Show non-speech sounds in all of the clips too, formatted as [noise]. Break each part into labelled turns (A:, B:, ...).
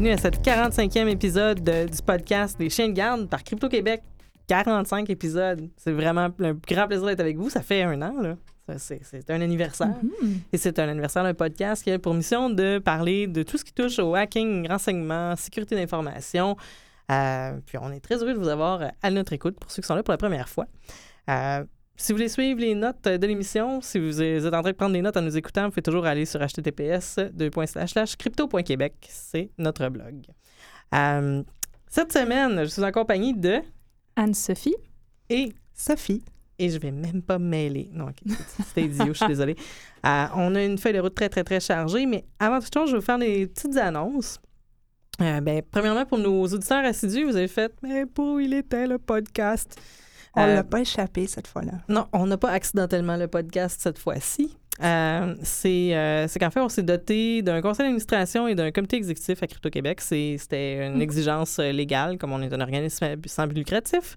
A: bienvenue à cette 45e épisode de- du podcast des chiens de garde par Crypto-Québec. 45 épisodes. C'est vraiment un grand plaisir d'être avec vous. Ça fait un an, là. C'est un anniversaire. Et c'est un anniversaire d'un podcast qui a pour mission de parler de tout ce qui touche au hacking, renseignement, sécurité d'information. Euh, puis on est très heureux de vous avoir à notre écoute pour ceux qui sont là pour la première fois. Euh, si vous voulez suivre les notes de l'émission, si vous êtes en train de prendre des notes en nous écoutant, vous pouvez toujours aller sur https crypto.québec. C'est notre blog. Euh, cette semaine, je suis en compagnie de
B: Anne-Sophie.
A: et
C: Sophie.
A: et je vais même pas me mêler. Non, ok, c'était idiot, je suis désolée. Euh, on a une feuille de route très, très, très chargée, mais avant toute chose, je vais vous faire des petites annonces. Euh, ben, premièrement, pour nos auditeurs assidus, vous avez fait Mais pour où il était le podcast
C: On
A: Euh,
C: l'a pas échappé cette fois-là.
A: Non, on n'a pas accidentellement le podcast cette fois-ci. Euh, c'est euh, c'est qu'en fait, on s'est doté d'un conseil d'administration et d'un comité exécutif à Crypto-Québec. C'était une exigence euh, légale, comme on est un organisme sans but lucratif.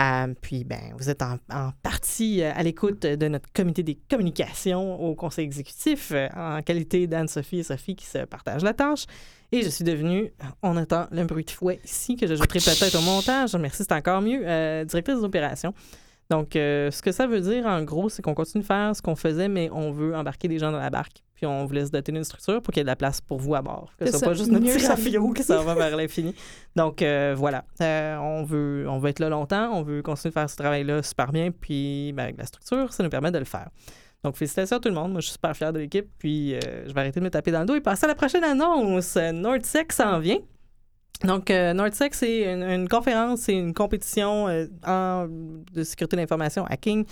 A: Euh, puis, ben, vous êtes en, en partie euh, à l'écoute de notre comité des communications au conseil exécutif, euh, en qualité d'Anne-Sophie et Sophie qui se partagent la tâche. Et je suis devenue, on entend le bruit de fouet ici, que j'ajouterai peut-être au montage. Merci, c'est encore mieux. euh, directrice des opérations. Donc, euh, ce que ça veut dire, en gros, c'est qu'on continue de faire ce qu'on faisait, mais on veut embarquer des gens dans la barque. Puis on vous laisse doter d'une structure pour qu'il y ait de la place pour vous à bord. Que ce soit pas juste notre petit rafio qui s'en va vers l'infini. Donc, euh, voilà. Euh, on, veut, on veut être là longtemps. On veut continuer de faire ce travail-là super bien. Puis, ben, avec la structure, ça nous permet de le faire. Donc, félicitations à tout le monde. Moi, je suis super fier de l'équipe. Puis, euh, je vais arrêter de me taper dans le dos et passer à la prochaine annonce. NordSec s'en vient. Donc, euh, NordSec, c'est une, une conférence, c'est une compétition euh, en- de sécurité d'information, hacking.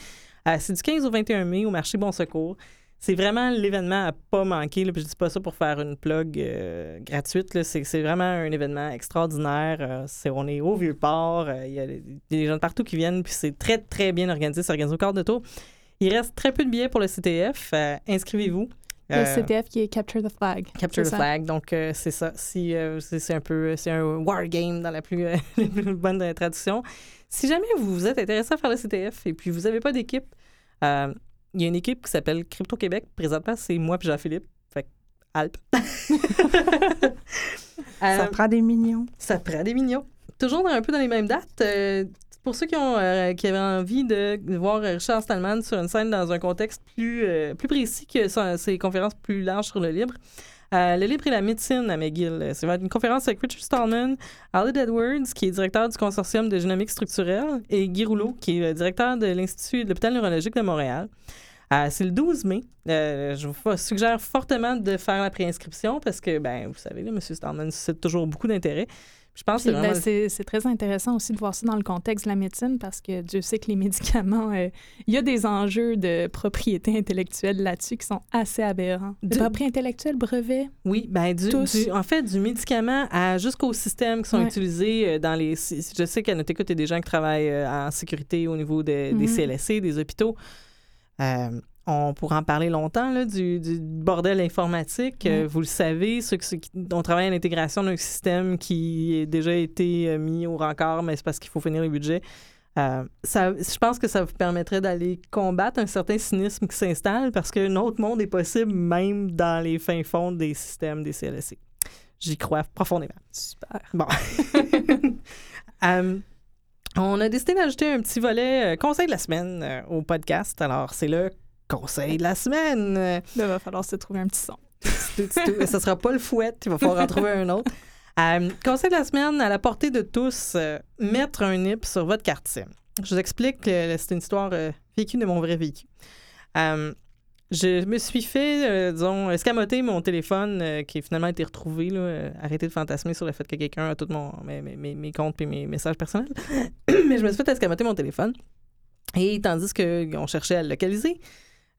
A: Euh, c'est du 15 au 21 mai au marché Bon Secours. C'est vraiment l'événement à pas manquer. Là, puis je dis pas ça pour faire une plug euh, gratuite. C'est, vraiment un événement extraordinaire. Euh, on est au Vieux-Port. euh, Il y, a des gens de partout qui viennent. Puis c'est très, très bien organisé. C'est organisé au quart de tour. Il reste très peu de billets pour le CTF. Inscrivez-vous.
B: Le CTF qui est Capture the Flag.
A: Capture the
B: ça.
A: flag, donc euh, c'est ça. Si, euh, c'est, un peu, c'est un war game dans la plus, euh, [laughs] la plus bonne traduction. Si jamais vous vous êtes intéressé à faire le CTF et puis vous n'avez pas d'équipe, il y a une équipe qui s'appelle Crypto Québec. Présentement, c'est moi et Jean-Philippe. Fait que Alp. [laughs]
C: Ça
A: Euh,
C: prend des millions.
A: ça prend des millions. Toujours dans- un peu dans les mêmes dates. euh, pour ceux qui, ont, euh, qui avaient envie de voir Richard Stallman sur une scène dans un contexte plus, plus précis que ses conférences plus larges sur le libre, euh, le libre et la médecine à McGill. C'est une conférence avec Richard Stallman, Aled Edwards, qui est directeur du consortium de génomique structurelle, et Guy Rouleau, qui est le directeur de l'Institut de l'hôpital neurologique de Montréal. Euh, c'est le 12 mai. Euh, je vous suggère fortement de faire la préinscription parce que, ben, vous savez, là, M. Stallman suscite toujours beaucoup d'intérêt. Je pense que c'est
B: ben,
A: vraiment...
B: c'est c'est très intéressant aussi de voir ça dans le contexte de la médecine parce que Dieu sait que les [laughs] médicaments, euh, il y a des enjeux de propriété intellectuelle là-dessus qui sont assez aberrants. De
A: Du-
B: propriété intellectuelle, brevet?
A: Oui, ben du, du- en fait, du médicament à jusqu'aux systèmes qui sont
B: Ouais.
A: utilisés euh, dans les. Je sais qu'à notre écoute, il y a des gens qui travaillent euh, en sécurité au niveau de- des. CLSC, des hôpitaux. Euh, on pourra en parler longtemps là, du, du bordel informatique. Euh,
B: Ouais.
A: vous le savez, ceux, ceux qui on travaille à l'intégration d'un système qui a déjà été euh, mis au rencard, mais c'est parce qu'il faut finir le budget. Euh, ça, je pense que ça vous permettrait d'aller combattre un certain cynisme qui s'installe parce qu'un autre monde est possible même dans les fins fonds des systèmes des CLSC. J'y crois profondément.
B: Super.
A: Bon. [laughs] Euh, on a décidé d'ajouter un petit volet euh, conseil de la semaine euh, au podcast. Alors, c'est le conseil de la semaine.
B: Il va falloir se trouver un petit son.
A: Ça sera pas le fouet, il va falloir en trouver un autre. Euh, conseil de la semaine, à la portée de tous, euh, mettre un NIP sur votre SIM. Je vous explique, euh, c'est une histoire euh, vécue de mon vrai vécu. Je me suis fait, disons, escamoter mon téléphone qui a finalement été retrouvé. Là, arrêtez de fantasmer sur le fait que quelqu'un a tous mes- mes- mes comptes et mes messages personnels. [coughs] Mais je me suis fait escamoter mon téléphone. Et tandis qu'on cherchait à le localiser,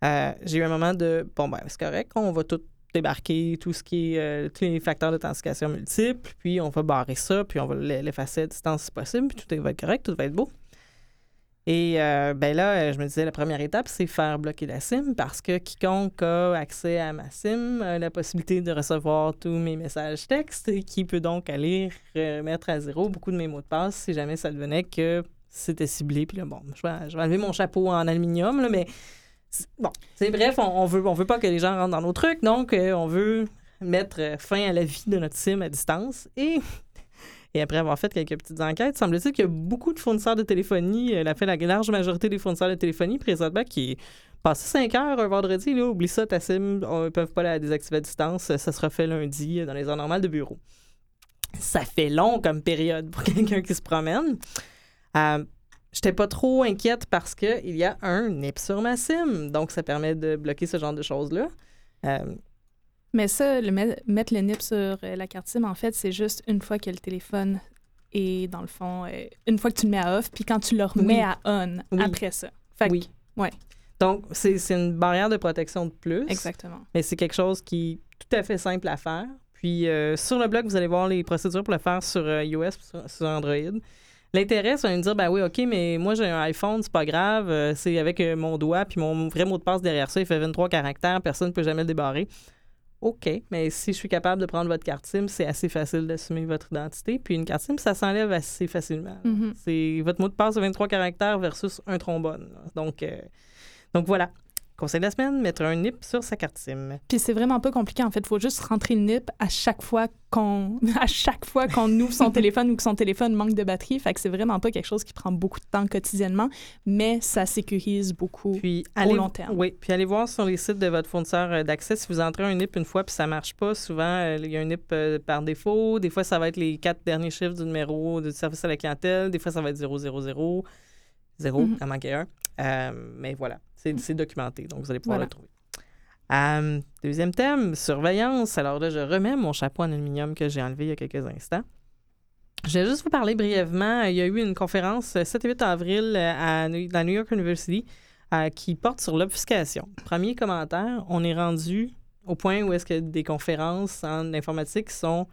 A: euh, j'ai eu un moment de bon, ben, c'est correct, on va tout débarquer, tout ce qui est euh, tous les facteurs d'authentification multiples, puis on va barrer ça, puis on va l'e- l'effacer à distance si possible, puis tout va être correct, tout va être beau. Et euh, ben là, je me disais, la première étape, c'est faire bloquer la SIM parce que quiconque a accès à ma SIM a la possibilité de recevoir tous mes messages textes et qui peut donc aller remettre à zéro beaucoup de mes mots de passe si jamais ça devenait que c'était ciblé. Puis là, bon, je vais, je vais enlever mon chapeau en aluminium, là, mais bon, c'est bref, on, on veut, on veut pas que les gens rentrent dans nos trucs, donc euh, on veut mettre euh, fin à la vie de notre SIM à distance. Et, [laughs] et après avoir fait quelques petites enquêtes, semble-t-il qu'il y a beaucoup de fournisseurs de téléphonie, euh, la la large majorité des fournisseurs de téléphonie présentement qui passent 5 heures un vendredi, là, oublie ça, ta SIM, on- ils peuvent pas la désactiver à distance, ça sera fait lundi dans les heures normales de bureau. Ça fait long comme période pour [laughs] quelqu'un qui se promène. J'étais pas trop inquiète parce qu'il y a un NIP sur ma SIM. Donc, ça permet de bloquer ce genre de choses-là. Euh,
B: Mais ça, le met- mettre le NIP sur euh, la carte SIM, en fait, c'est juste une fois que le téléphone est, dans le fond, euh, une fois que tu le mets à off, puis quand tu le remets
A: Oui.
B: à on
A: Oui.
B: après ça. Fait que-
A: Oui.
B: ouais.
A: donc, c'est une barrière de protection de plus.
B: Exactement.
A: Mais c'est quelque chose qui est tout à fait simple à faire. Puis, euh, sur le blog, vous allez voir les procédures pour le faire sur iOS sur, sur Android. L'intérêt, c'est de me dire, ben oui, OK, mais moi, j'ai un iPhone, c'est pas grave. euh, c'est avec euh, mon doigt, puis mon vrai mot de passe derrière ça, il fait 23 caractères, personne ne peut jamais le débarrer. OK, mais si je suis capable de prendre votre carte SIM, c'est assez facile d'assumer votre identité. Puis une carte SIM, ça s'enlève assez facilement.
B: Mhm.
A: C'est votre mot de passe de 23 caractères versus un trombone. là. Donc, euh, donc voilà. Conseil de la semaine, mettre un NIP sur sa carte SIM.
B: Puis c'est vraiment pas compliqué, en fait. Il faut juste rentrer le NIP à chaque fois qu'on [laughs] à chaque fois qu'on ouvre son [laughs] téléphone ou que son téléphone manque de batterie. Fait que c'est vraiment pas quelque chose qui prend beaucoup de temps quotidiennement, mais ça sécurise beaucoup.
A: Puis allez,
B: long terme.
A: Oui, puis allez voir sur les sites de votre fournisseur euh, d'accès si vous entrez un NIP une fois puis ça marche pas. Souvent, euh, il y a un NIP euh, par défaut. Des fois, ça va être les quatre derniers chiffres du numéro du service à la clientèle. Des fois, ça va être 000. 0,
B: Mhm.
A: à manquer un. Euh, mais voilà, c'est documenté, donc vous allez pouvoir
B: Voilà.
A: le trouver. Euh, deuxième thème, surveillance. Alors là, je remets mon chapeau en aluminium que j'ai enlevé il y a quelques instants. Je vais juste vous parler brièvement. Il y a eu une conférence euh, 7 et 8 avril euh, à, New- dans New York University euh, qui porte sur l'obfuscation. Premier commentaire, on est rendu au point où est-ce que des conférences en informatique sont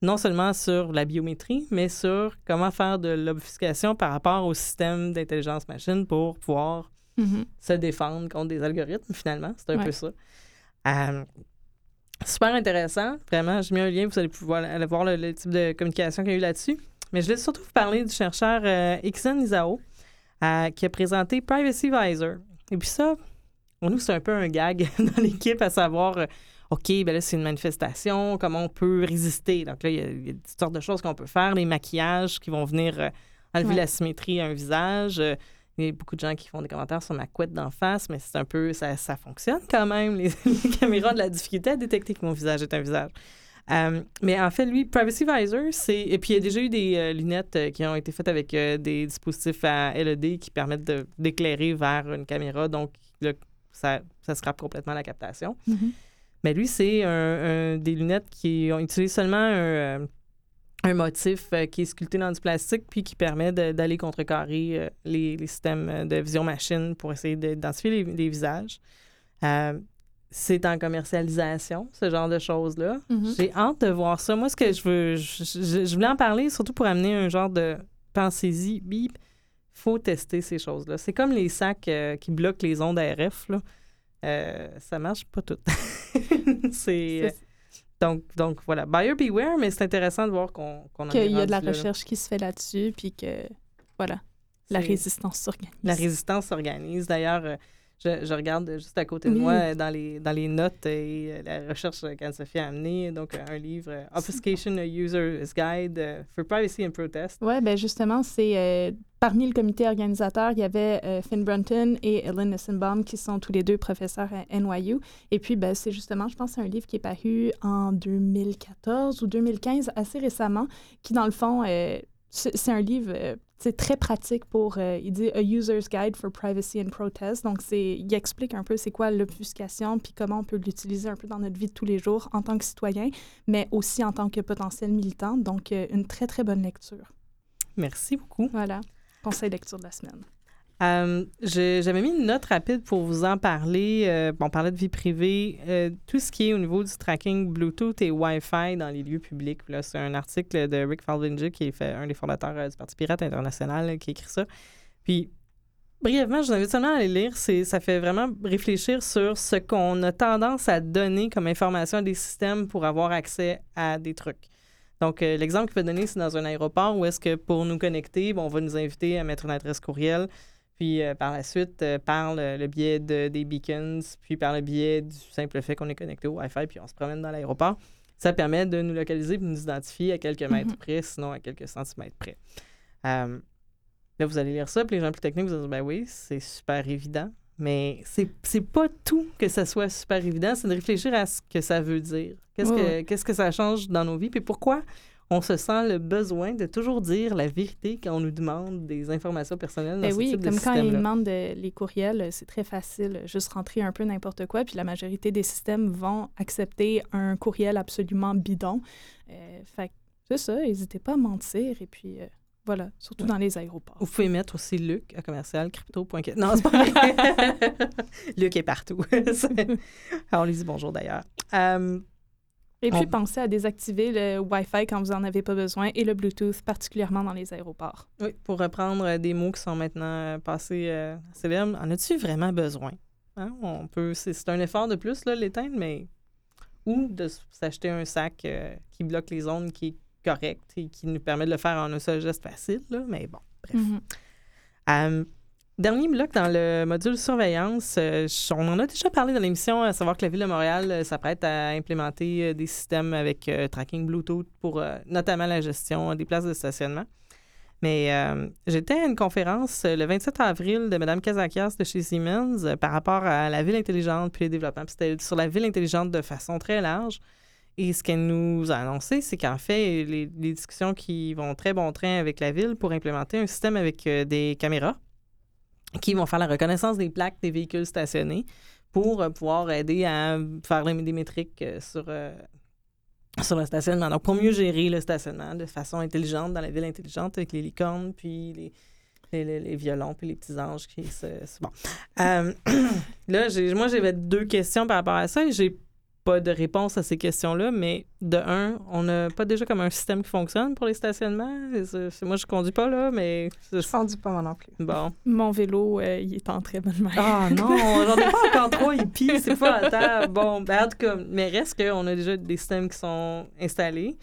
A: non seulement sur la biométrie, mais sur comment faire de l'obfuscation par rapport au système d'intelligence machine pour pouvoir
B: Mhm.
A: se défendre contre des algorithmes, finalement. C'est un
B: Ouais.
A: peu ça. Euh, super intéressant. Vraiment, j'ai mis un lien, vous allez pouvoir aller voir le, le type de communication qu'il y a eu là-dessus. Mais je voulais surtout vous parler du chercheur euh, Ixen Isao, euh, qui a présenté Privacy Visor. Et puis ça, pour nous, c'est un peu un gag [laughs] dans l'équipe à savoir, euh, OK, ben là, c'est une manifestation, comment on peut résister? Donc là, il y a, il y a toutes sortes de choses qu'on peut faire, les maquillages qui vont venir enlever
B: Ouais.
A: la symétrie à un visage. Il y a beaucoup de gens qui font des commentaires sur ma couette d'en face, mais c'est un peu. Ça, ça fonctionne quand même. Les, [laughs] les caméras ont de la difficulté à détecter que mon visage est un visage. Euh, mais en fait, lui, Privacy Visor, c'est. Et puis, il y a déjà eu des euh, lunettes euh, qui ont été faites avec des dispositifs à LED qui permettent d'éclairer vers une caméra. Donc, là, ça, ça scrape complètement la captation.
B: Mhm.
A: Mais lui, c'est des lunettes qui ont utilisé seulement un, un motif euh, qui est sculpté dans du plastique puis qui permet d'aller contrecarrer euh, les, les systèmes euh, de vision machine pour essayer d'identifier les, les visages. Euh, c'est en commercialisation, ce genre de choses-là.
B: Mhm.
A: J'ai hâte de voir ça. Moi, ce que je veux, je, je- je voulais en parler surtout pour amener un genre de pensez-y, bip. faut tester ces choses-là. C'est comme les sacs qui bloquent les ondes RF. Là. Ça marche pas tout. [laughs] C'est- donc, donc voilà. Buyer beware, mais c'est intéressant de voir qu'on, est
B: Qu'il y a de la
A: là.
B: recherche qui se fait là-dessus, puis que, voilà, la résistance s'organise.
A: La résistance s'organise. D'ailleurs, euh, je, je regarde juste à côté de
B: Oui.
A: moi euh, dans les, dans les notes et euh, la recherche euh, qu'Anne-Sophie a amenée, donc euh, un livre, euh, Obfuscation a User's Guide euh, for Privacy and Protest.
B: Oui, ben justement, c'est euh, parmi le comité organisateur, il y avait euh, Finn Brunton et Ellen Nissenbaum qui sont tous les deux professeurs à NYU. Et puis, ben, c'est justement, je pense, un livre qui est paru en 2014 ou 2015, assez récemment, qui, dans le fond, euh, c'est un livre euh, c'est très pratique pour, euh, il dit A User's Guide for Privacy and Protest. Donc, c'est, il explique un peu c'est quoi l'obfuscation, puis comment on peut l'utiliser un peu dans notre vie de tous les jours en tant que citoyen, mais aussi en tant que potentiel militant. Donc, euh, une très, très bonne lecture.
A: Merci beaucoup.
B: Voilà. Conseil lecture de la semaine.
A: Euh, J'avais mis une note rapide pour vous en parler. Euh, on parlait de vie privée. Euh, tout ce qui est au niveau du tracking Bluetooth et Wi-Fi dans les lieux publics. C'est un article de Rick Falvinger, qui est un des fondateurs euh, du Parti Pirate International, qui écrit ça. Puis, brièvement, je vous invite seulement à aller lire. Ça fait vraiment réfléchir sur ce qu'on a tendance à donner comme information à des systèmes pour avoir accès à des trucs. Donc, l'exemple qu'il peut donner, c'est dans un aéroport où est-ce que pour nous connecter, bon, on va nous inviter à mettre une adresse courriel. Puis euh, par la suite, euh, par le, le biais de, des beacons, puis par le biais du simple fait qu'on est connecté au Wi-Fi, puis on se promène dans l'aéroport, ça permet de nous localiser puis de nous identifier à quelques mètres
B: Mhm.
A: près, sinon à quelques centimètres près. Euh, là, vous allez lire ça, puis les gens plus techniques vous allez dire, ben oui, c'est super évident. Mais c'est pas tout que ça soit super évident, c'est de réfléchir à ce que ça veut dire. Qu'est-ce que ça change dans nos vies, puis pourquoi on se sent le besoin de toujours dire la vérité quand on nous demande des informations personnelles dans
B: Ben
A: ce
B: oui,
A: type de
B: comme quand ils demandent de- les courriels, euh, c'est très facile, euh, juste rentrer un peu n'importe quoi, puis la majorité des systèmes vont accepter un courriel absolument bidon. Euh, fait que c'est ça, n'hésitez pas à mentir, et puis euh, voilà, surtout
A: Ouais.
B: dans les aéroports.
A: Vous pouvez mettre aussi Luc à commercial crypto.com. Non, c'est pas vrai. [laughs] Luc est partout. [laughs] Alors, on lui dit bonjour d'ailleurs.
B: Et puis
A: On-
B: pensez à désactiver le Wi-Fi quand vous n'en avez pas besoin, et le Bluetooth, particulièrement dans les aéroports.
A: oui, pour reprendre euh, des mots qui sont maintenant euh, passés euh, célèbres, en as-tu vraiment besoin? Hein? On peut, c'est, un effort de plus, là, l'éteindre, mais. Ou de s'acheter un sac euh, qui bloque les ondes, qui est correct et qui nous permet de le faire en un seul geste facile, là, mais bon, bref.
B: Mhm.
A: Euh, dernier bloc dans le module surveillance, euh, on en a déjà parlé dans l'émission, à savoir que la Ville de Montréal euh, s'apprête à implémenter euh, des systèmes avec tracking Bluetooth pour notamment la gestion des places de stationnement. Mais j'étais à une conférence le 27 avril de Mme Kazakias de chez Siemens par rapport à la ville intelligente puis les développements. C'était sur la ville intelligente de façon très large. Et ce qu'elle nous a annoncé, c'est qu'en fait, les, discussions qui vont très bon train avec la ville pour implémenter un système avec des caméras qui vont faire la reconnaissance des plaques des véhicules stationnés pour euh, pouvoir aider à faire des métriques euh, sur, euh, sur le stationnement. Donc, pour mieux gérer le stationnement de façon intelligente dans la ville intelligente avec les licornes, puis les, les, violons, puis les petits anges qui se... Bon. [clears throat] Là, moi, j'avais deux questions par rapport à ça et j'ai pas de réponse à ces questions-là, mais de un, on n'a pas déjà comme un système qui fonctionne pour les stationnements. Moi, je conduis pas, là, mais...
C: Je conduis pas moi non plus.
A: Bon.
B: Mon vélo, euh, il est en très bonne main.
A: Ah non, j'en ai pas encore [laughs] trois hippies, c'est pas à terre. Bon, ben, en tout cas, mais reste qu'on a déjà des systèmes qui sont installés.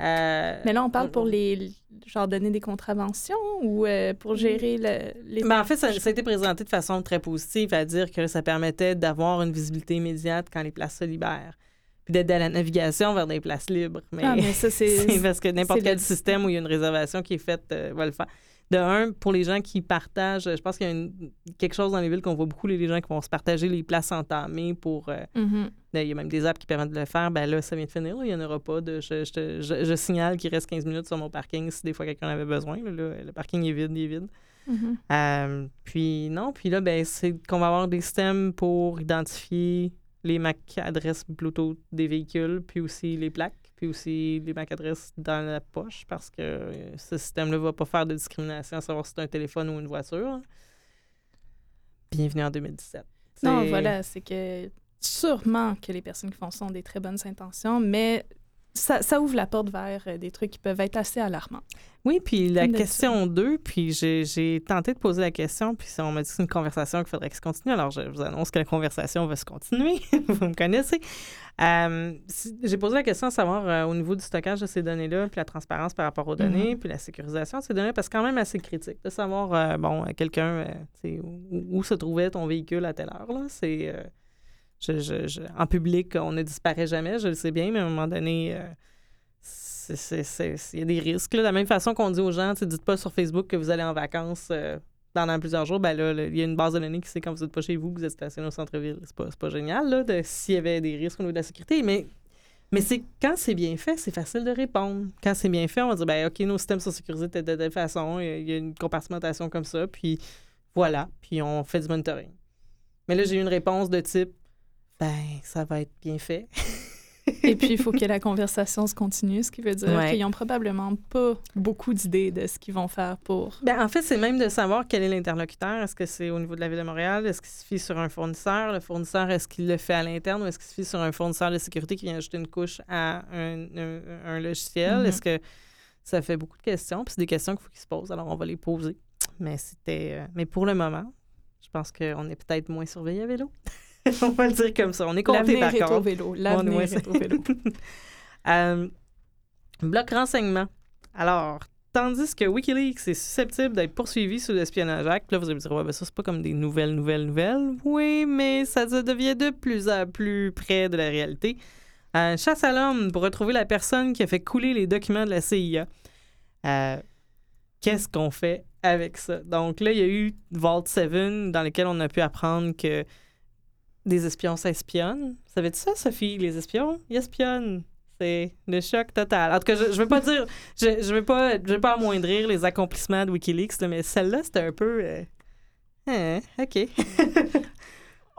A: Euh,
B: Mais là, on parle pour les, genre, donner des contraventions ou euh, pour gérer le, les...
A: Ben, en fait, ça, ça a été présenté de façon très positive, à dire que ça permettait d'avoir une visibilité immédiate quand les places se libèrent, puis d'aider à la navigation vers des places libres. Mais,
B: Ah, mais ça, c'est... [laughs]
A: parce que n'importe quel
B: le-
A: système où il y a une réservation qui est faite euh, va le faire. De un, pour les gens qui partagent, je pense qu'il y a une- quelque chose dans les villes qu'on voit beaucoup, les gens qui vont se partager les places entamées pour... euh,
B: Mhm.
A: Ben, Il y a même des apps qui permettent de le faire. Ben là, ça vient de finir. là. Il n'y en aura pas de. Je, je, je- je signale qu'il reste 15 minutes sur mon parking si des fois quelqu'un en avait besoin. Là, Là, le parking est vide, il est vide.
B: Mhm.
A: Euh, puis non, puis là, ben, c'est qu'on va avoir des systèmes pour identifier les MAC adresses Bluetooth des véhicules, puis aussi les plaques, puis aussi les MAC adresses dans la poche, parce que euh, ce système-là ne va pas faire de discrimination à savoir si c'est un téléphone ou une voiture. Bienvenue en 2017.
B: Non, voilà, c'est que sûrement que les personnes qui font ça ont des très bonnes intentions, mais ça, ça ouvre la porte vers euh, des trucs qui peuvent être assez alarmants.
A: Oui, puis la question 2, puis j'ai tenté de poser la question, puis on m'a dit que c'est une conversation qu'il faudrait que se continue. Alors, je vous annonce que la conversation va se continuer. [laughs] vous me connaissez. Euh, si- j'ai posé la question à savoir euh, au niveau du stockage de ces données-là, puis la transparence par rapport aux données, puis la sécurisation de ces données, parce que c'est quand même assez critique de savoir, euh, bon, quelqu'un, où, où se trouvait ton véhicule à telle heure. Là. C'est. Je- je- je- en public, on ne disparaît jamais, je le sais bien, mais à un moment donné, euh, il y a des risques. là. De la même façon qu'on dit aux gens, sais, dites pas sur Facebook que vous allez en vacances euh, pendant plusieurs jours, ben là, il y a une base de données qui sait quand vous n'êtes pas chez vous, que vous êtes stationné au centre-ville. C'est pas, pas génial, là, s'il y avait des risques au niveau de la sécurité, mais... Mais c'est quand c'est bien fait, c'est facile de répondre. Quand c'est bien fait, on va dire ben OK, nos systèmes sont sécurisés de telle façon, il y a une compartimentation comme ça, puis voilà, puis on fait du monitoring. Mais là, j'ai eu une réponse de type ben ça va être bien fait. [laughs]
B: Et puis, il faut que la conversation se continue, ce qui veut dire
A: Ouais.
B: qu'ils n'ont probablement pas beaucoup d'idées de ce qu'ils vont faire pour...
A: Ben, en fait, c'est même de savoir quel est l'interlocuteur. Est-ce que c'est au niveau de la Ville de Montréal? Est-ce qu'il se fie sur un fournisseur? Le fournisseur, est-ce qu'il le fait à l'interne ou est-ce qu'il se fie sur un fournisseur de sécurité qui vient ajouter une couche à un, un- un logiciel?
B: Mhm.
A: Est-ce que ça fait beaucoup de questions? Puis c'est des questions qu'il faut qu'ils se posent, alors on va les poser. Mais c'était. euh, mais pour le moment, je pense qu'on est peut-être moins surveillé à vélo. [laughs] [laughs] on va le dire comme ça. On est compté par
B: est au
A: contre.
B: vélo.
A: On est
B: L'avenir
A: moins-
B: est au vélo. [laughs]
A: Euh, bloc renseignement. Alors, tandis que Wikileaks est susceptible d'être poursuivi sous l'espionnage Act. Là, vous allez me dire, ouais, ben ça, c'est pas comme des nouvelles, nouvelles, nouvelles. Oui, mais ça devient de plus en plus près de la réalité. Euh, chasse à l'homme pour retrouver la personne qui a fait couler les documents de la CIA. Euh, Qu'est-ce qu'on fait avec ça? Donc là, il y a eu Vault 7 dans lequel on a pu apprendre que des espions s'espionnent. Savais-tu ça, Sophie? Les espions, ils espionnent. C'est le choc total. En tout cas, je, je veux pas dire, je, je veux pas, je veux pas amoindrir les accomplissements de WikiLeaks, là, mais celle-là, c'était un peu. euh, hein, OK. [laughs]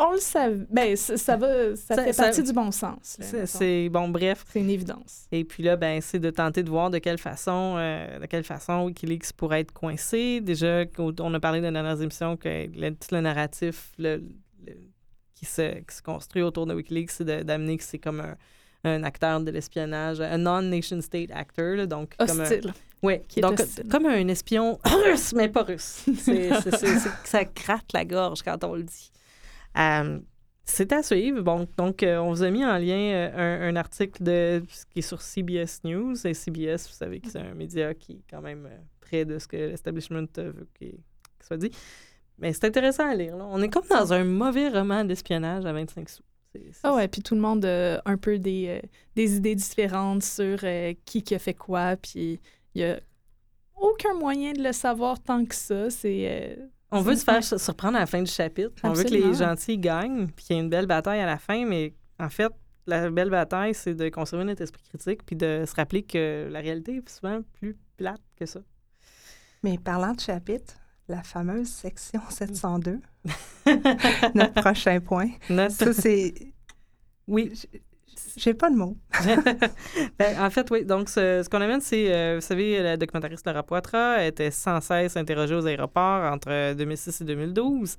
B: On le savait. Ben, ça, ça va, ça,
A: Ça-
B: fait
A: ça-
B: partie du bon sens.
A: C'est- bon, bref.
B: C'est une évidence.
A: Et puis là, ben, c'est de tenter de voir de quelle façon, euh, de quelle façon WikiLeaks pourrait être coincé. Déjà, on a parlé dans les dernières émissions que le, tout le narratif le- le- qui, se, qui se construit autour de WikiLeaks, c'est d'amener que c'est comme un, un acteur de l'espionnage, un non-nation state actor, là, donc comme un,
B: Hostile.
A: Ouais,
B: Qui est
A: donc
B: hostile.
A: comme un espion [laughs] russe, mais pas russe. C'est, [laughs] ça gratte la gorge quand on le dit. Euh, c'est à suivre. Bon, donc, euh, on vous a mis en lien euh, un, un article de, qui est sur CBS News. Et CBS, vous savez que c'est un média qui est quand même euh, près de ce que l'establishment veut qu'il qu'il soit dit. Mais c'est intéressant à lire. là. On est comme dans un mauvais roman d'espionnage à 25 sous.
B: Ah ouais, puis tout le monde a un peu des, euh, des idées différentes sur euh, qui qui a fait quoi, puis il y a aucun moyen de le savoir tant que ça. C'est euh,
A: On veut se faire sur- surprendre à la fin du chapitre. On veut que les gentils gagnent, puis qu'il y ait une belle bataille à la fin, mais en fait, la belle bataille, c'est de conserver notre esprit critique puis de se rappeler que la réalité est souvent plus plate que ça.
C: Mais parlant de chapitre, la fameuse section [laughs] 702, notre prochain point.
A: Notre-
C: Ça, c'est. [laughs]
A: Oui.
C: J'ai pas de mots. [laughs]
A: Ben, en fait, oui. Donc, ce, ce qu'on amène, c'est, euh, vous savez, la documentariste Laura Poitras était sans cesse interrogée aux aéroports entre 2006 et 2012.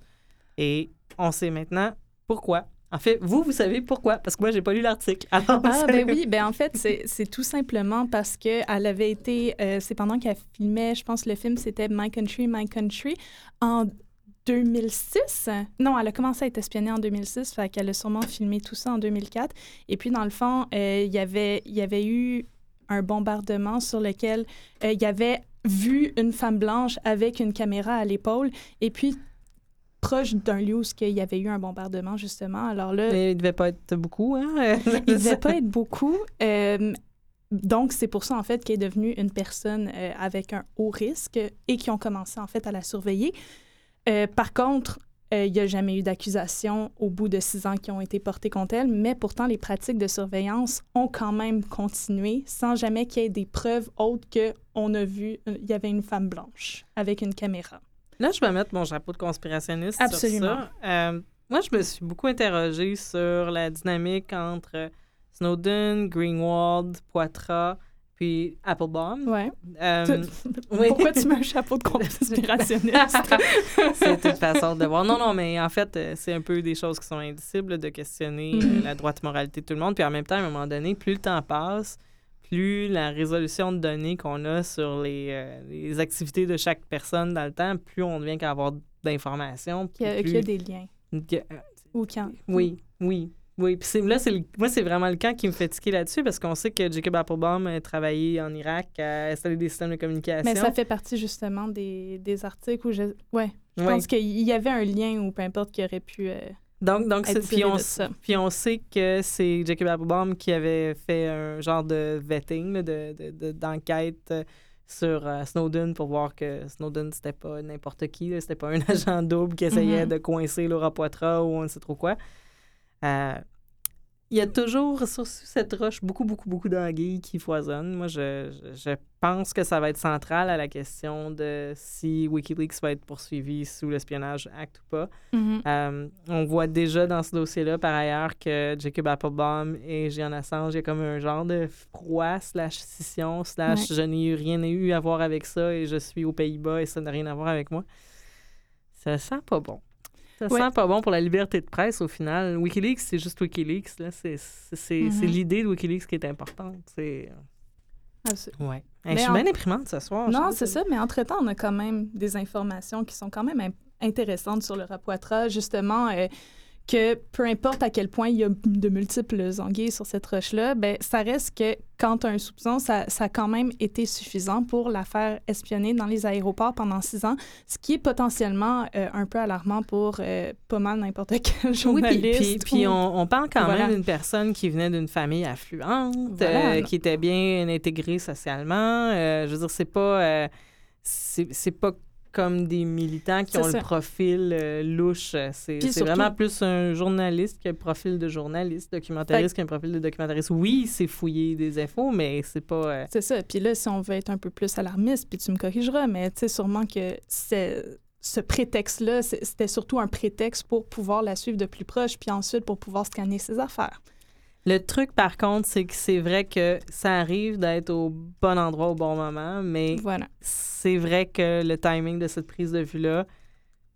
A: Et on sait maintenant pourquoi. En fait, vous, vous savez pourquoi, parce que moi, j'ai pas lu l'article. [laughs]
B: Ah, ben oui, ben en fait, c'est tout simplement parce qu'elle avait été. euh, c'est pendant qu'elle filmait, je pense, le film, c'était My Country, My Country, en 2006. Non, elle a commencé à être espionnée en 2006, fait qu'elle a sûrement filmé tout ça en 2004. Et puis, dans le fond, euh, il y avait- il y avait eu un bombardement sur lequel euh, il y avait vu une femme blanche avec une caméra à l'épaule. Et puis, proche d'un lieu où il y avait eu un bombardement, justement. Alors là,
A: Mais il devait pas être beaucoup, hein? [laughs]
B: il ne devait pas être beaucoup. Euh, donc, c'est pour ça, en fait, qu'elle est devenue une personne euh, avec un haut risque et qui ont commencé, en fait, à la surveiller. Euh, par contre, il n'y a jamais eu d'accusation au bout de six ans qui ont été portées contre elle, mais pourtant, les pratiques de surveillance ont quand même continué sans jamais qu'il y ait des preuves autres qu'on a vu, il y avait une femme blanche avec une caméra.
A: Là, je vais mettre mon chapeau de conspirationniste
B: Absolument.
A: sur ça. Euh, moi, je me suis beaucoup interrogée sur la dynamique entre Snowden, Greenwald, Poitras, puis Applebaum.
B: Ouais.
A: Euh, [laughs] oui.
B: Pourquoi tu mets un chapeau de [laughs] conspirationniste?
A: c'est une façon de voir. Non, non, mais en fait, euh, c'est un peu des choses qui sont indicibles de questionner
B: Mhm.
A: la droite moralité de tout le monde. Puis en même temps, à un moment donné, plus le temps passe, plus la résolution de données qu'on a sur les, euh, les activités de chaque personne dans le temps, plus on devient qu'à avoir d'informations.
B: Qu'il y, qu'il y a
A: plus-
B: des liens.
A: euh,
B: Ou quand?
A: Oui, oui. Oui, puis là, c'est le- moi, c'est vraiment le camp qui me fait tiquer là-dessus parce qu'on sait que Jacob Applebaum a travaillé en Irak à installer des systèmes de communication.
B: Mais ça fait partie justement des, des articles où je. Ouais. Je
A: Ouais.
B: pense qu'il y avait un lien ou peu importe qui aurait pu. euh,
A: Donc, donc puis, on, puis on sait que c'est Jacob Applebaum qui avait fait un genre de vetting, là, de, de- de- d'enquête euh, sur euh, Snowden pour voir que Snowden, c'était pas n'importe qui, c'était pas un [laughs] agent double qui essayait
B: Mhm.
A: de coincer Laura Poitras ou on ne sait trop quoi. Euh, il y a toujours sur cette roche beaucoup, beaucoup, beaucoup d'anguilles qui foisonnent. Moi, je, je, pense que ça va être central à la question de si Wikileaks va être poursuivi sous l'espionnage Act ou pas. Euh, on voit déjà dans ce dossier-là, par ailleurs, que Jacob Applebaum et Julian Assange, il y a comme un genre de froid slash scission slash
B: Ouais.
A: je n'ai rien eu à voir avec ça et je suis aux Pays-Bas et ça n'a rien à voir avec moi. Ça sent pas bon. Ça
B: Ouais.
A: sent pas bon pour la liberté de presse au final. Wikileaks, c'est juste Wikileaks. Là. C'est, c'est,
B: Mhm.
A: l'idée de Wikileaks qui est importante. C'est...
B: Absolument.
A: Ouais.
B: Mais
A: je suis
B: en-
A: bien imprimante ce soir.
B: Non, c'est ça, mais entre-temps, on a quand même des informations qui sont quand même intéressantes sur le rapoitrage, justement, euh, que peu importe à quel point il y a de multiples anguilles sur cette roche-là, ben, ça reste que quand tu as un soupçon, ça, ça, a quand même été suffisant pour la faire espionner dans les aéroports pendant six ans, ce qui est potentiellement euh, un peu alarmant pour euh, pas mal n'importe [laughs] quel journaliste.
A: Oui, puis, puis, on, on, parle quand même d'une personne qui venait d'une famille affluente, voilà. euh, qui était bien intégrée socialement. je veux dire, c'est pas... c'est pas comme des militants qui ont ça. le profil euh, louche. C'est vraiment plus un journaliste le profil de journaliste, documentariste qui a un profil de documentariste. Oui, c'est fouiller des infos, mais c'est pas... Euh...
B: C'est ça. Puis là, si on veut être un peu plus alarmiste, puis tu me corrigeras, mais tu sais sûrement que c'est ce prétexte-là, c'était surtout un prétexte pour pouvoir la suivre de plus proche, puis ensuite pour pouvoir scanner ses affaires.
A: Le truc, par contre, c'est que c'est vrai que ça arrive d'être au bon endroit au bon moment, mais
B: voilà.
A: c'est vrai que le timing de cette prise de vue-là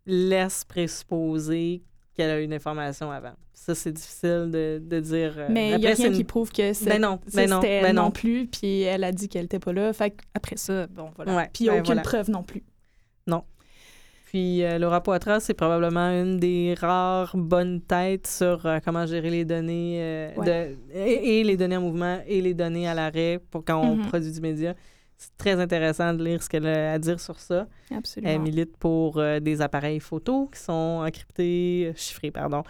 A: laisse présupposer qu'elle a une information avant. Ça, c'est difficile de, de dire.
B: Euh, mais il n'y a rien une... qui prouve que c'est
A: ben non, ben non,
B: ben
A: non.
B: non plus, puis elle a dit qu'elle n'était pas là. Fait après ça, bon, voilà.
A: Ouais,
B: puis il n'y a
A: ben
B: aucune
A: voilà.
B: preuve non plus.
A: Non. Puis euh, Laura Poitras, c'est probablement une des rares bonnes têtes sur euh, comment gérer les données euh,
B: ouais.
A: de, et, et, les données en mouvement et les données à l'arrêt pour quand on mm -hmm. produit du média. C'est très intéressant de lire ce qu'elle a à dire sur ça.
B: Absolument.
A: Elle milite pour euh, des appareils photo qui sont encryptés, chiffrés, pardon,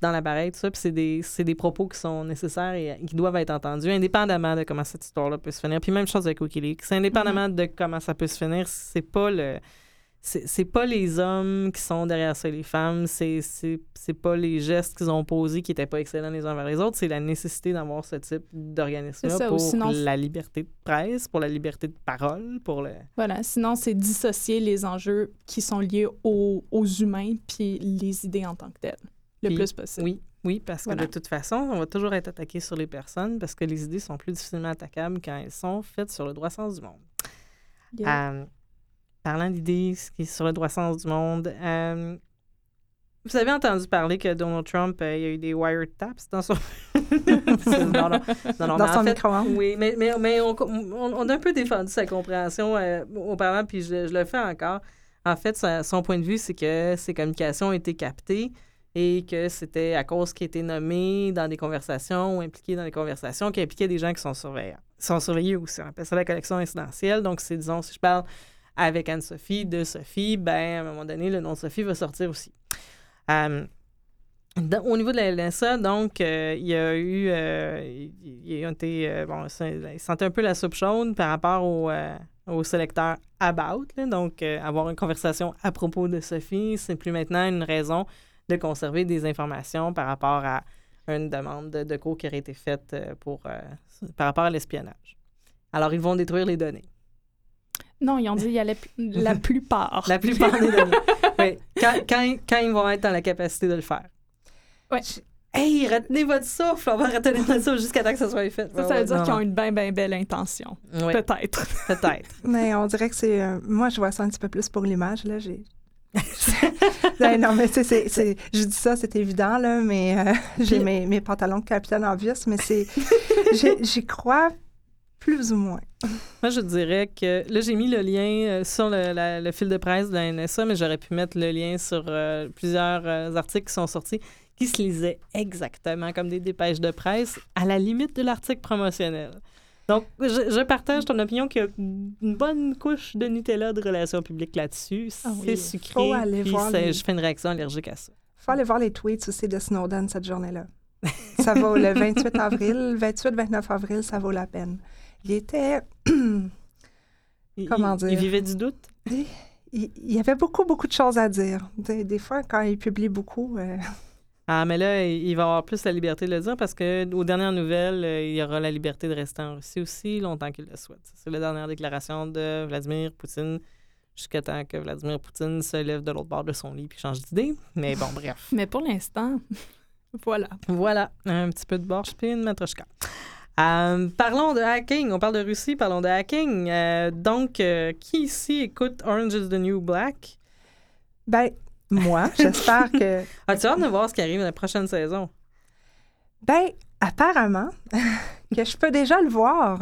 A: dans l'appareil, tout ça. Puis c'est des, des, propos qui sont nécessaires et qui doivent être entendus, indépendamment de comment cette histoire-là peut se finir. Puis même chose avec Wikileaks. Indépendamment mm -hmm. de comment ça peut se finir, c'est pas le c'est pas les hommes qui sont derrière ça, les femmes, c'est pas les gestes qu'ils ont posés qui n'étaient pas excellents les uns vers les autres, c'est la nécessité d'avoir ce type d'organisme-là pour sinon, la liberté de presse, pour la liberté de parole, pour le...
B: Voilà, sinon c'est dissocier les enjeux qui sont liés aux, aux humains puis les idées en tant que telles, le
A: puis,
B: plus possible.
A: Oui, oui, parce que voilà. de toute façon, on va toujours être attaqué sur les personnes parce que les idées sont plus difficilement attaquables quand elles sont faites sur le droit sens du monde.
B: Yeah.
A: Euh, parlant d'idées qui est sur le droit sens du monde, euh, vous avez entendu parler que Donald Trump, euh, il y a eu des wiretaps dans son... [laughs]
C: non, non, non, non, dans son
A: fait,
C: micro.
A: Oui, mais, mais, mais on, on, on, a un peu défendu sa compréhension euh, auparavant, puis je, je, le fais encore. En fait, son point de vue, c'est que ses communications ont été captées et que c'était à cause qu'il était nommé dans des conversations ou impliqué dans des conversations qui impliquaient des gens qui sont surveillants. sont surveillés aussi. On appelle ça la collection incidentielle. Donc, c'est, disons, si je parle avec Anne-Sophie, de Sophie, ben, à un moment donné, le nom de Sophie va sortir aussi. Euh, au niveau de la LNSA, donc, euh, il y a eu, euh, il, a été, euh, bon, il sentait un peu la soupe chaude par rapport au, au sélecteur About, donc avoir une conversation à propos de Sophie, c'est plus maintenant une raison de conserver des informations par rapport à une demande de, de cours qui aurait été faite pour, par rapport à l'espionnage. Alors, ils vont détruire les données.
B: Non, ils ont dit il y a la, la [laughs] plupart.
A: la plupart des données. oui. Quand, quand, quand, ils vont être dans la capacité de le faire.
B: Oui.
A: Hey, retenez votre souffle, on va retenir notre souffle jusqu'à temps que ça soit fait.
B: Ça, ça
A: ouais,
B: veut dire qu'ils ont une bien, bien belle intention.
A: Oui.
B: Peut-être. [laughs]
A: Peut-être.
C: Mais on dirait que c'est. Euh, moi, je vois ça un petit peu plus pour l'image. Là, j'ai. [laughs] non, mais tu sais, je dis ça, c'est évident, là, mais euh, j'ai mes, mes, pantalons de capitaine obvious, mais c'est. J'y crois plus ou moins. [laughs]
A: Moi, je dirais que là, j'ai mis le lien euh, sur le, la, le, fil de presse de la NSA, mais j'aurais pu mettre le lien sur euh, plusieurs euh, articles qui sont sortis qui se lisaient exactement comme des dépêches de presse, à la limite de l'article promotionnel. Donc, je, je, partage ton opinion qu'il y a une bonne couche de Nutella de relations publiques là-dessus.
C: Ah
A: c'est sucré. Faut aller puis voir les... je fais une réaction allergique à ça.
C: faut aller voir les tweets aussi de Snowden cette journée-là. ça vaut le [laughs] 28 avril, 28-29 avril, ça vaut la peine. Il était. Comment dire?
A: Il vivait du doute?
C: Il, il, y avait beaucoup, beaucoup de choses à dire. Des, des fois, quand il publie beaucoup. Euh...
A: Ah, mais là, il va avoir plus la liberté de le dire parce que aux dernières nouvelles, euh, il y aura la liberté de rester en Russie aussi longtemps qu'il le souhaite. C'est la dernière déclaration de Vladimir Poutine jusqu'à temps que Vladimir Poutine se lève de l'autre bord de son lit puis change d'idée. Mais bon, bref. [laughs]
B: Mais pour l'instant, [laughs] voilà.
A: Voilà, un petit peu de une matrochka. Euh, parlons de hacking. On parle de Russie, parlons de hacking. Euh, donc, euh, qui ici écoute Orange is the New Black?
C: Ben, moi, [laughs] j'espère que.
A: As-tu hâte de voir ce qui arrive dans la prochaine saison?
C: Ben, apparemment, [laughs] que je peux déjà le voir.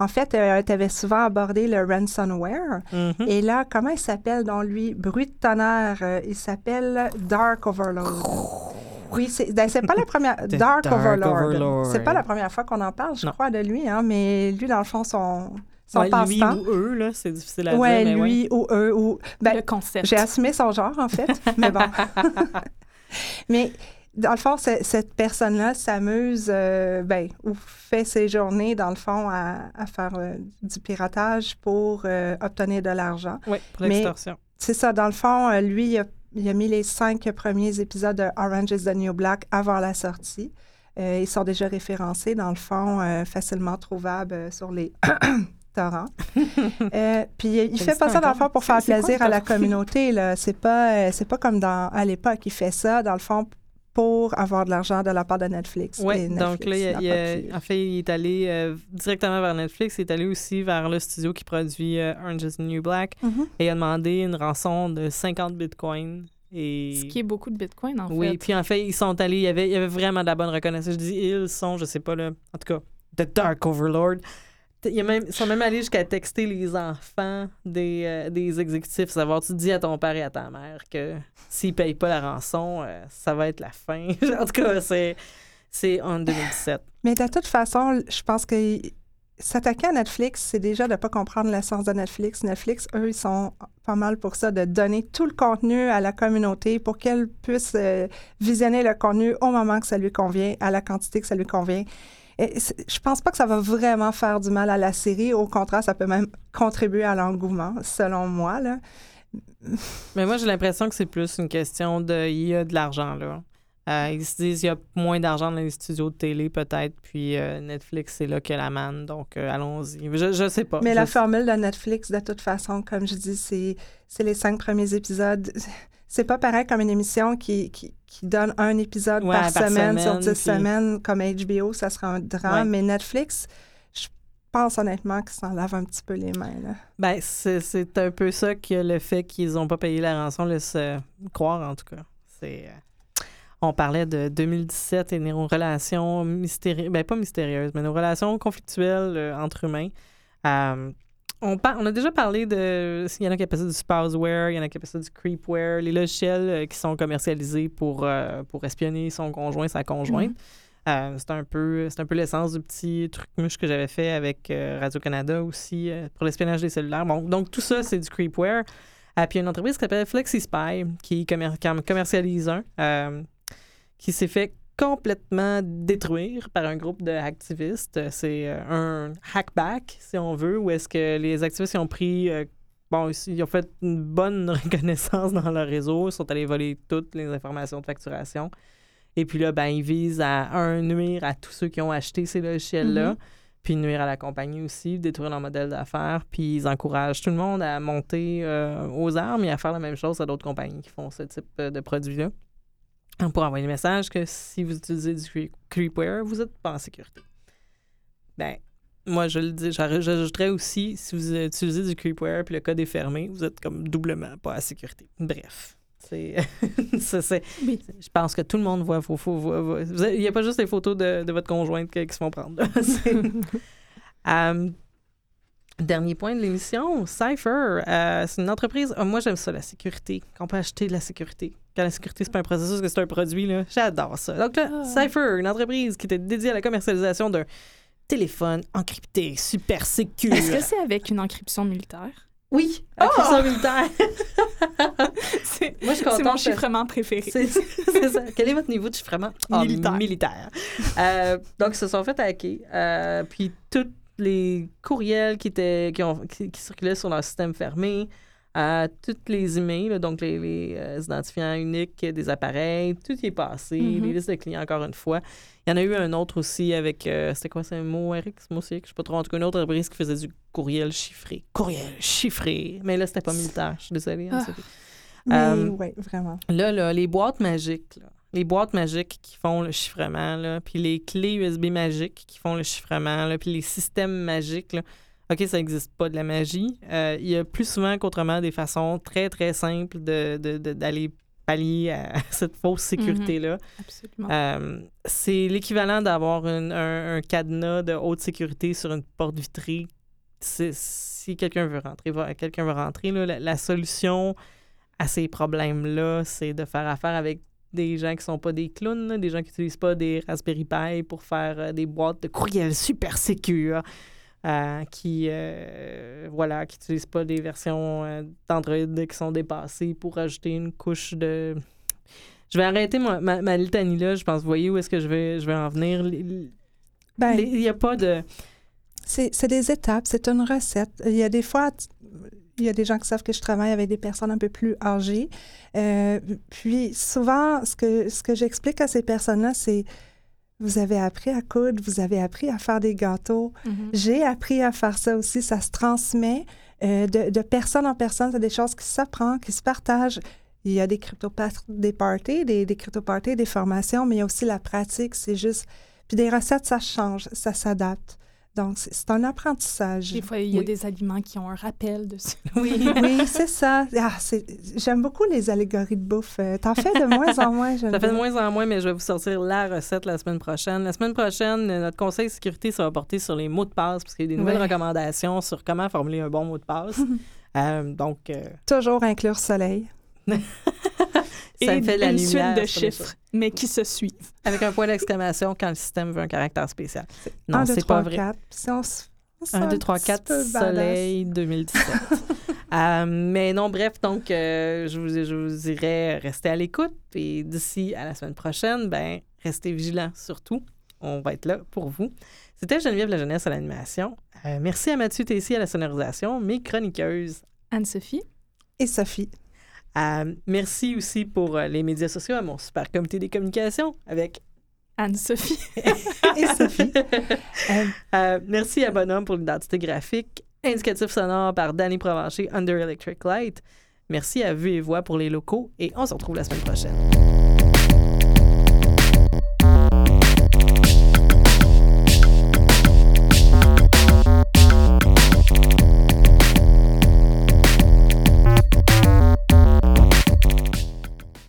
C: En fait, tu avais souvent abordé le ransomware.
A: Mm -hmm.
C: Et là, comment il s'appelle? Dans lui? Bruit de tonnerre. il s'appelle Dark Overload. [laughs] Oui, c'est ben, c'est pas la première. [laughs] Dark,
A: Dark
C: Overlord.
A: Overlord.
C: C'est pas la première fois qu'on en parle, je
A: Non.
C: crois, de lui, hein, mais lui, dans le fond, son, son
A: Ouais, lui ou eux, là, c'est difficile à
C: Ouais,
A: dire, mais
C: lui ou eux ou. Ben,
B: le concept.
C: j'ai assumé son genre, en fait, [laughs] mais bon. [laughs] mais dans le fond, cette personne-là s'amuse, euh, ben, ou fait ses journées, dans le fond, à, à faire euh, du piratage pour euh, obtenir de l'argent.
A: Oui, pour l'extorsion.
C: C'est ça, dans le fond, euh, lui, il a, il a mis les cinq premiers épisodes de Orange is the New Black avant la sortie. Euh, ils sont déjà référencés, dans le fond, euh, facilement trouvables euh, sur les [coughs] torrents. [laughs] Puis il fait pas ça, dans le fond, pour faire
B: quoi
C: plaisir à la communauté. là. C'est pas, c'est pas comme dans, à l'époque. Il fait ça, dans le fond, pour avoir de l'argent de la part de Netflix.
A: Oui, donc là, il, il
C: pu.
A: en fait, il est allé euh, directement vers Netflix. Il est allé aussi vers le studio qui produit euh, Orange is the New Black
C: Mhm.
A: et a demandé une rançon de 50 bitcoins. Et...
B: Ce qui est beaucoup de bitcoin, en
A: Oui,
B: fait.
A: puis en fait, ils sont allés, il y avait, il y avait vraiment de la bonne reconnaissance. Je dis ils sont, je sais pas, là, en tout cas, The Dark Overlord. Ils sont même allés jusqu'à texter les enfants des, euh, des exécutifs, savoir, tu dis à ton père et à ta mère que s'ils payent pas la rançon, euh, ça va être la fin. [laughs] en tout cas, c'est, c'est en 2017.
C: Mais de toute façon, je pense que s'attaquer à Netflix, c'est déjà de ne pas comprendre l'essence de Netflix. Netflix, eux, ils sont pas mal pour ça, de donner tout le contenu à la communauté pour qu'elle puisse euh, visionner le contenu au moment que ça lui convient, à la quantité que ça lui convient. Et je pense pas que ça va vraiment faire du mal à la série. Au contraire, ça peut même contribuer à l'engouement, selon moi. Là.
A: Mais moi, j'ai l'impression que c'est plus une question de. Il y a de l'argent, là. Euh, ils se disent il y a moins d'argent dans les studios de télé, peut-être, puis euh, Netflix, c'est là que la manne, donc euh, allons-y. Je, je sais pas.
C: Mais la
A: sais-
C: formule de Netflix, de toute façon, comme je dis, c'est, c'est les cinq premiers épisodes. C'est pas pareil comme une émission qui, qui, qui donne un épisode
A: Ouais,
C: par,
A: par
C: semaine, sur
A: semaine,
C: dix
A: puis-
C: semaines, comme HBO, ça sera un drame.
A: Ouais.
C: Mais Netflix, je pense honnêtement qu'ils s'en lavent un petit peu les mains. Là.
A: Ben, c'est, un peu ça que le fait qu'ils n'ont pas payé la rançon laisse euh, croire, en tout cas. C'est. euh, On parlait de 2017 et nos relations mystérieuses, ben pas mystérieuses, mais nos relations conflictuelles euh, entre humains. Euh, on, par- on a déjà parlé de. Il y en a qui appellent ça du spouseware, il y en a qui appellent ça du creepware, les logiciels euh, qui sont commercialisés pour, euh, pour espionner son conjoint, sa conjointe. Euh, c'est un peu c'est un peu l'essence du petit truc mouche que j'avais fait avec Radio-Canada aussi pour l'espionnage des cellulaires. Bon, donc tout ça, c'est du creepware. Euh, puis il y a une entreprise qui s'appelle FlexiSpy qui, commer- qui en commercialise un, qui s'est fait complètement détruire par un groupe d'activistes. Euh, C'est euh, un hackback, si on veut, où est-ce que les activistes ont pris... euh, Bon, ils ont fait une bonne [laughs] reconnaissance dans leur réseau, ils sont allés voler toutes les informations de facturation. Et puis là, ben, ils visent à, un, nuire à tous ceux qui ont acheté ces logiciels-là,
B: Mhm.
A: puis nuire à la compagnie aussi, détruire leur modèle d'affaires, puis ils encouragent tout le monde à monter euh, aux armes et à faire la même chose à d'autres compagnies qui font ce type de produits-là. Pour envoyer le message que si vous utilisez du cre- creepware, vous n'êtes pas en sécurité. Ben, moi, je le dis, j'ajouterais aussi, si vous utilisez du creepware puis le code est fermé, vous êtes comme doublement pas à sécurité. Bref. [laughs] C'est,
B: Oui.
A: je pense que tout le monde voit vos photos. Il n'y a pas juste les photos de, de votre conjointe qui se font prendre. [laughs] Euh, dernier point de l'émission, Cypher. euh, c'est une entreprise. moi, j'aime ça, la sécurité. Qu'on peut acheter de la sécurité. Quand la sécurité, c'est pas un processus, que c'est un produit, là. J'adore ça. Donc là,
B: Ah.
A: Cypher, une entreprise qui était dédiée à la commercialisation d'un téléphone encrypté, super sécure.
B: Est-ce que c'est avec une encryption militaire?
A: Oui, encryption militaire. [laughs]
B: c'est
A: Moi, je suis
B: c'est mon chiffrement préféré.
A: C'est c'est ça. Quel est votre niveau de chiffrement? Ah,
B: Militaire.
A: militaire. Euh, donc, ils se sont fait hacker. Euh, puis, tous les courriels qui, étaient, qui, ont, qui, qui circulaient sur leur système fermé, euh, toutes les emails, donc les, les, euh, identifiants uniques des appareils, tout y est passé.
B: Mhm.
A: Les listes de clients, encore une fois. Il y en a eu un autre aussi avec, euh, c'était quoi, c'est un mot, Eric? C'est je sais pas trop. En tout cas, une autre entreprise qui faisait du courriel chiffré. Courriel chiffré. Mais là, c'était pas militaire. Je suis désolée. hein,
B: Ah.
C: Mais
A: Euh,
C: oui, vraiment.
A: Là, là, les boîtes magiques, là, les boîtes magiques qui font le chiffrement, là, puis les clés USB magiques qui font le chiffrement, là, puis les systèmes magiques, là, OK, ça n'existe pas de la magie. Euh, il y a plus souvent qu'autrement des façons très, très simples de, de- de- d'aller pallier à [laughs] cette fausse sécurité-là.
B: Absolument.
A: Euh, c'est l'équivalent d'avoir un, un cadenas de haute sécurité sur une porte vitrée. Si quelqu'un veut rentrer, quelqu'un veut rentrer, là, la, la solution à ces problèmes-là, c'est de faire affaire avec des gens qui sont pas des clowns, là, des gens qui n'utilisent pas des Raspberry Pi pour faire euh, des boîtes de courriel super sécures, euh, qui euh, voilà, qui n'utilisent pas des versions euh, d'Android qui sont dépassées pour ajouter une couche de. Je vais arrêter ma, ma, ma litanie là. Je pense, vous voyez où est-ce que je vais, je vais en venir.
C: Ben,
A: Il n'y a pas de.
C: C'est des étapes, c'est une recette. Il y a des fois, il y a des gens qui savent que je travaille avec des personnes un peu plus âgées. Euh, puis souvent, ce que, ce que j'explique à ces personnes-là, c'est vous avez appris à coudre, vous avez appris à faire des gâteaux.
B: Mhm.
C: J'ai appris à faire ça aussi, ça se transmet euh, de, de personne en personne. C'est des choses qui s'apprennent, qui se partagent. Il y a des crypto des parties, des, des crypto parties, des formations, mais il y a aussi la pratique. C'est juste. Puis des recettes, ça change, ça s'adapte. Donc, c'est un apprentissage.
B: Des fois, il y a
A: Oui.
B: des aliments qui ont un rappel dessus. [laughs]
A: Oui.
C: Oui, c'est ça. Ah, J'aime beaucoup les allégories de bouffe. Euh, T'en fais de moins en moins.
A: Ça fait de moins en moins, mais je vais vous sortir la recette la semaine prochaine. La semaine prochaine, euh, notre conseil de sécurité, ça va porter sur les mots de passe, parce qu'il y a des nouvelles
C: Ouais.
A: recommandations sur comment formuler un bon mot de passe. [laughs] Euh, donc, euh,
C: Toujours inclure soleil. [laughs]
A: ça
B: Et
A: me fait la
B: une
A: lumière
B: suite de chiffres, mais qui se suivent.
A: avec un point d'exclamation quand le système veut un caractère spécial. Non, c'est pas vrai.
C: Si on se- on se
A: 1,
C: sent
A: 2,
C: un
A: 3,
C: petit
A: 4,
C: peu badass.
A: soleil 2017. [laughs] Euh, mais non, bref, donc, euh, je, vous, je vous dirais rester à l'écoute. Et d'ici à la semaine prochaine, ben, restez vigilants surtout. On va être là pour vous. C'était Geneviève La Jeunesse à l'animation. Euh, merci à Mathieu Tessier à la sonorisation, mes chroniqueuses.
B: Anne-Sophie?
C: Et Sophie.
A: Euh, merci aussi pour euh, les médias sociaux à mon super comité des communications avec
B: Anne-Sophie. [laughs]
C: Et Sophie. Euh,
A: Euh, merci à Bonhomme pour l'identité graphique. Indicatif sonore par Danny Provencher, Under Electric Light. Merci à Vue et Voix pour les locaux et on se retrouve la semaine prochaine.